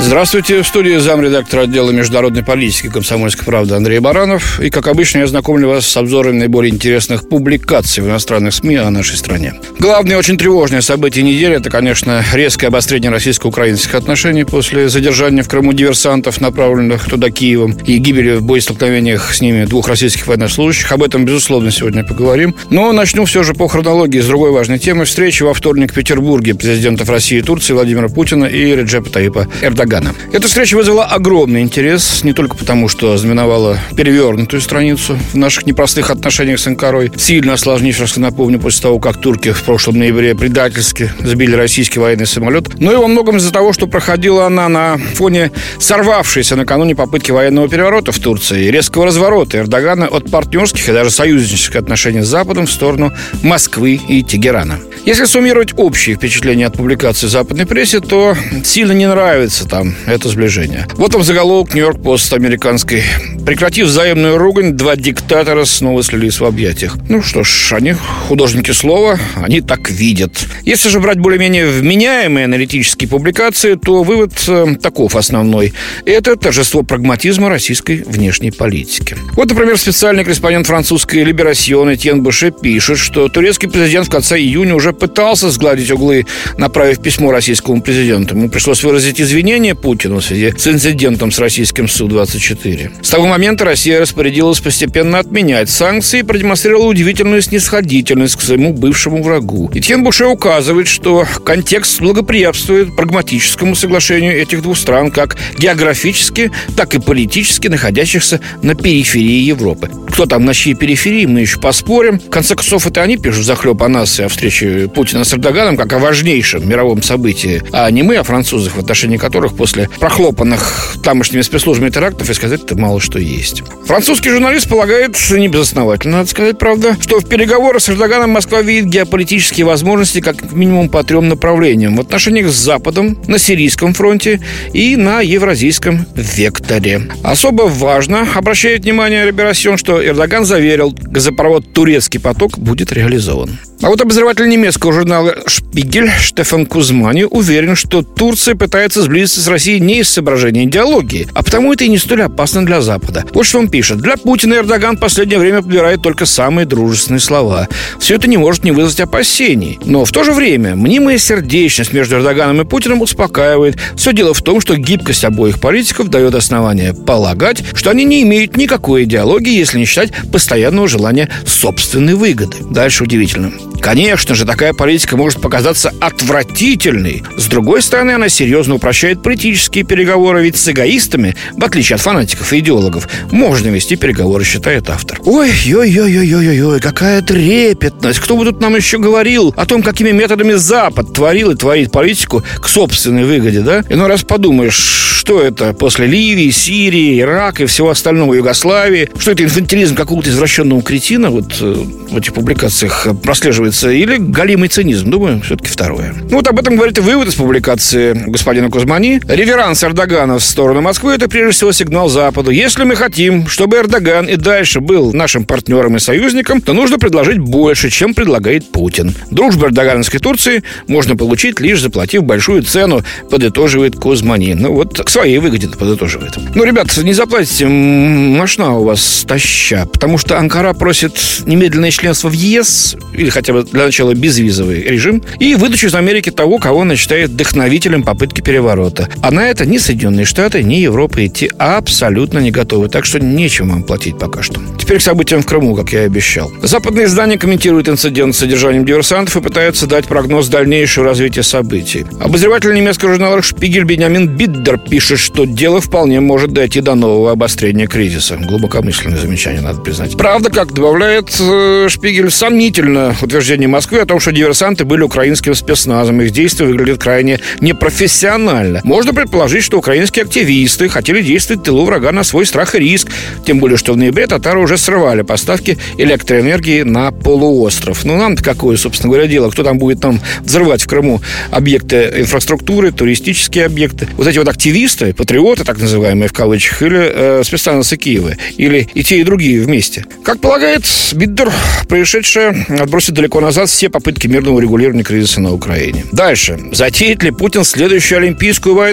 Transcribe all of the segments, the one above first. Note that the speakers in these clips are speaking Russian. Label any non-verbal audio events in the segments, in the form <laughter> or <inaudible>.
Здравствуйте. В студии замредактора отдела международной политики комсомольской правды Андрей Баранов. И, как обычно, я знакомлю вас с обзором наиболее интересных публикаций в иностранных СМИ о нашей стране. Главное, очень тревожное событие недели – это, конечно, резкое обострение российско-украинских отношений после задержания в Крыму диверсантов, направленных туда Киевом, и гибели в боестолкновениях с ними двух российских военнослужащих. Об этом, безусловно, сегодня поговорим. Но начну все же по хронологии с другой важной темы. Встречи во вторник в Петербурге президентов России и Турции Владимира Путина и Реджепа Таипа Эрдогана. Эрдогана. Эта встреча вызвала огромный интерес, не только потому, что знаменовала перевернутую страницу в наших непростых отношениях с Анкарой, сильно осложнившихся, напомню, после того, как турки в прошлом ноябре предательски сбили российский военный самолет, но и во многом из-за того, что проходила она на фоне сорвавшейся накануне попытки военного переворота в Турции и резкого разворота Эрдогана от партнерских и даже союзнических отношений с Западом в сторону Москвы и Тегерана. Если суммировать общие впечатления от публикации западной прессе, то сильно не нравится там это сближение. Вот там заголовок Нью-Йорк Пост американской. Прекратив взаимную ругань, два диктатора снова слились в объятиях. Ну что ж, они художники слова, они так видят. Если же брать более-менее вменяемые аналитические публикации, то вывод э, таков основной. Это торжество прагматизма российской внешней политики. Вот, например, специальный корреспондент французской «Либерасьон» Этьен Буше пишет, что турецкий президент в конце июня уже пытался сгладить углы, направив письмо российскому президенту. Ему пришлось выразить извинения обвинение Путину в связи с инцидентом с российским Су-24. С того момента Россия распорядилась постепенно отменять санкции и продемонстрировала удивительную снисходительность к своему бывшему врагу. И Тьен Буше указывает, что контекст благоприятствует прагматическому соглашению этих двух стран как географически, так и политически находящихся на периферии Европы. Кто там на чьей периферии, мы еще поспорим. В конце концов, это они пишут захлеб о нас и о встрече Путина с Эрдоганом как о важнейшем мировом событии, а не мы, а французах, в отношении которых после прохлопанных тамошними спецслужбами терактов и сказать-то мало что есть. Французский журналист полагает, не безосновательно, надо сказать, правда, что в переговорах с Эрдоганом Москва видит геополитические возможности как минимум по трем направлениям. В отношениях с Западом, на Сирийском фронте и на Евразийском векторе. Особо важно, обращает внимание Либерасьон, что Эрдоган заверил, газопровод «Турецкий поток» будет реализован. А вот обозреватель немецкого журнала «Шпигель» Штефан Кузмани уверен, что Турция пытается сблизиться с Россией не из соображений идеологии, а потому это и не столь опасно для Запада. Вот что он пишет. Для Путина Эрдоган в последнее время подбирает только самые дружественные слова. Все это не может не вызвать опасений. Но в то же время мнимая сердечность между Эрдоганом и Путиным успокаивает. Все дело в том, что гибкость обоих политиков дает основание полагать, что они не имеют никакой идеологии, если не считать постоянного желания собственной выгоды. Дальше удивительно. Конечно же, такая политика может показаться отвратительной. С другой стороны, она серьезно упрощает политические переговоры, ведь с эгоистами, в отличие от фанатиков и идеологов, можно вести переговоры, считает автор. Ой-ой-ой-ой-ой-ой, какая трепетность! Кто бы тут нам еще говорил о том, какими методами Запад творил и творит политику к собственной выгоде, да? И ну раз подумаешь, что это после Ливии, Сирии, Ирака и всего остального Югославии, что это инфантилизм какого-то извращенного кретина, вот э, в этих публикациях прослеживается или галимый цинизм. Думаю, все-таки второе. Ну, вот об этом говорит и вывод из публикации господина Кузмани. Реверанс Эрдогана в сторону Москвы – это прежде всего сигнал Западу. Если мы хотим, чтобы Эрдоган и дальше был нашим партнером и союзником, то нужно предложить больше, чем предлагает Путин. Дружбу Эрдогановской Турции можно получить, лишь заплатив большую цену, подытоживает Кузмани. Ну, вот к своей выгоде подытоживает. Ну, ребят, не заплатите, машина у вас таща, потому что Анкара просит немедленное членство в ЕС, или хотя бы для начала безвизовый режим и выдачу из Америки того, кого она считает вдохновителем попытки переворота. А на это ни Соединенные Штаты, ни Европа идти абсолютно не готовы, так что нечем вам платить пока что. Теперь к событиям в Крыму, как я и обещал. Западные издания комментируют инцидент с содержанием диверсантов и пытаются дать прогноз дальнейшего развития событий. Обозреватель немецкого журнала «Шпигель» Бенямин Биддер пишет, что дело вполне может дойти до нового обострения кризиса. Глубокомысленное замечание, надо признать. Правда, как добавляет э, Шпигель, сомнительно утверждение Москвы о том, что диверсанты были украинским спецназом. Их действия выглядят крайне непрофессионально. Можно предположить, что украинские активисты хотели действовать в тылу врага на свой страх и риск, Тем более, что в ноябре татары уже срывали поставки электроэнергии на полуостров. Ну, нам-то какое, собственно говоря, дело? Кто там будет там взрывать в Крыму объекты инфраструктуры, туристические объекты? Вот эти вот активисты, патриоты, так называемые в кавычках, или э, спецстанции Киева, или и те, и другие вместе. Как полагает Биддер, происшедшее отбросит далеко назад все попытки мирного регулирования кризиса на Украине. Дальше. Затеет ли Путин следующую Олимпийскую войну?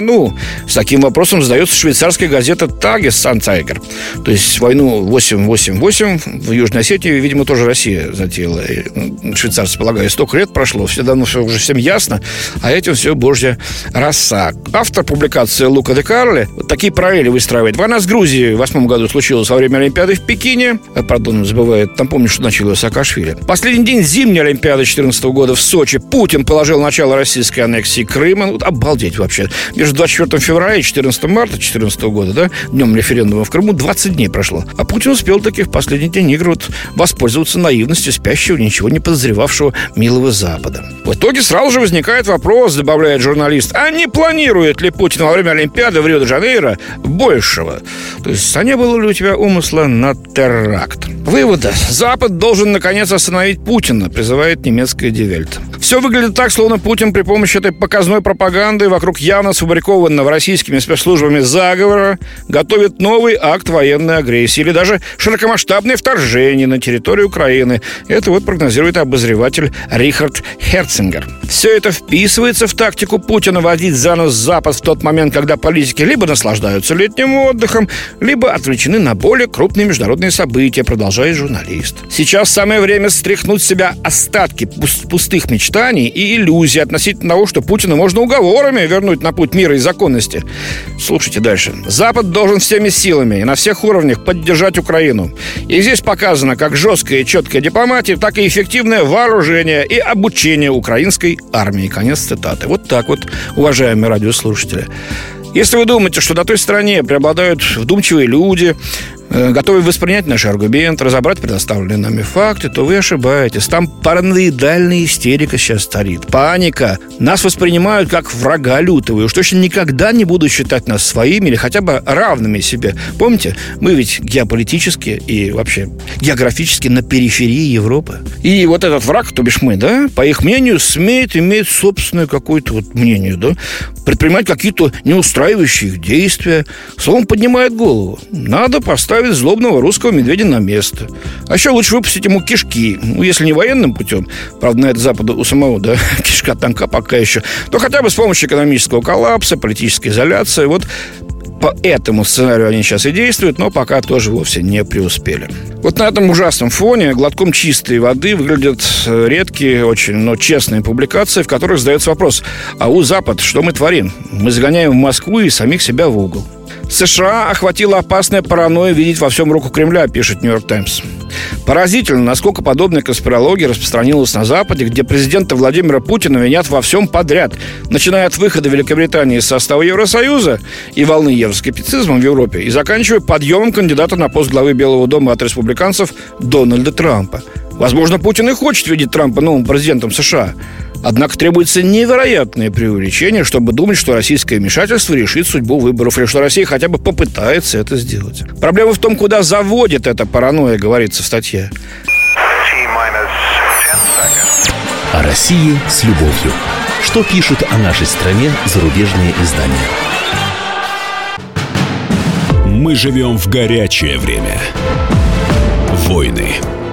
С таким вопросом задается швейцарская газета «Тагес Сантайгер». То есть войну 888 в Южной Осетии, видимо, тоже Россия затеяла. И швейцарцы, полагаю, столько лет прошло, все давно все уже всем ясно, а этим все божья роса. Автор публикации Лука де Карле вот такие параллели выстраивает. Война с Грузией в восьмом году случилась во время Олимпиады в Пекине. Э, пардон, забывает, там помню, что начал Саакашвили. Последний день зимней Олимпиады 2014 года в Сочи Путин положил начало российской аннексии Крыма. Ну, обалдеть вообще. 24 февраля и 14 марта 2014 года, да, днем референдума в Крыму, 20 дней прошло. А Путин успел таки в последний день игр вот воспользоваться наивностью спящего, ничего не подозревавшего милого Запада. В итоге сразу же возникает вопрос, добавляет журналист, а не планирует ли Путин во время Олимпиады в Рио-де-Жанейро большего? То есть, а не было ли у тебя умысла на теракт? Выводы. Запад должен, наконец, остановить Путина, призывает немецкая Die Welt. Все выглядит так, словно Путин при помощи этой показной пропаганды вокруг явно сфабрикованного российскими спецслужбами заговора готовит новый акт военной агрессии или даже широкомасштабное вторжение на территорию Украины. Это вот прогнозирует обозреватель Рихард Херцингер. Все это вписывается в тактику Путина водить за нос Запад в тот момент, когда политики либо наслаждаются летним отдыхом, либо отвлечены на более крупные международные события, продолжает журналист. Сейчас самое время стряхнуть с себя остатки пустых мечтаний и иллюзий относительно того, что Путина можно уговорами вернуть на путь мира и законности. Слушайте дальше. Запад должен всеми силами и на всех уровнях поддержать Украину. И здесь показано как жесткая и четкая дипломатия, так и эффективное вооружение и обучение украинской армии. Конец цитаты. Вот так вот, уважаемые радиослушатели. Если вы думаете, что на той стороне преобладают вдумчивые люди, готовы воспринять наш аргумент, разобрать предоставленные нами факты, то вы ошибаетесь. Там параноидальная истерика сейчас старит. Паника. Нас воспринимают как врага лютого. И уж точно никогда не будут считать нас своими или хотя бы равными себе. Помните, мы ведь геополитически и вообще географически на периферии Европы. И вот этот враг, то бишь мы, да, по их мнению, смеет иметь собственное какое-то вот мнение, да, предпринимать какие-то неустраивающие их действия. Словом, поднимает голову. Надо поставить поставить злобного русского медведя на место. А еще лучше выпустить ему кишки. Ну, если не военным путем, правда, на это Запада у самого, да, <laughs> кишка танка пока еще, то хотя бы с помощью экономического коллапса, политической изоляции. Вот по этому сценарию они сейчас и действуют, но пока тоже вовсе не преуспели. Вот на этом ужасном фоне глотком чистой воды выглядят э, редкие, очень, но честные публикации, в которых задается вопрос, а у Запад что мы творим? Мы загоняем в Москву и самих себя в угол. США охватила опасная паранойя видеть во всем руку Кремля, пишет Нью-Йорк Таймс. Поразительно, насколько подобная конспирология распространилась на Западе, где президента Владимира Путина винят во всем подряд, начиная от выхода Великобритании из состава Евросоюза и волны евроскептицизма в Европе, и заканчивая подъемом кандидата на пост главы Белого дома от республиканцев Дональда Трампа. Возможно, Путин и хочет видеть Трампа новым президентом США – Однако требуется невероятное преувеличение, чтобы думать, что российское вмешательство решит судьбу выборов, или что Россия хотя бы попытается это сделать. Проблема в том, куда заводит эта паранойя, говорится в статье. О России с любовью. Что пишут о нашей стране зарубежные издания? Мы живем в горячее время. Войны,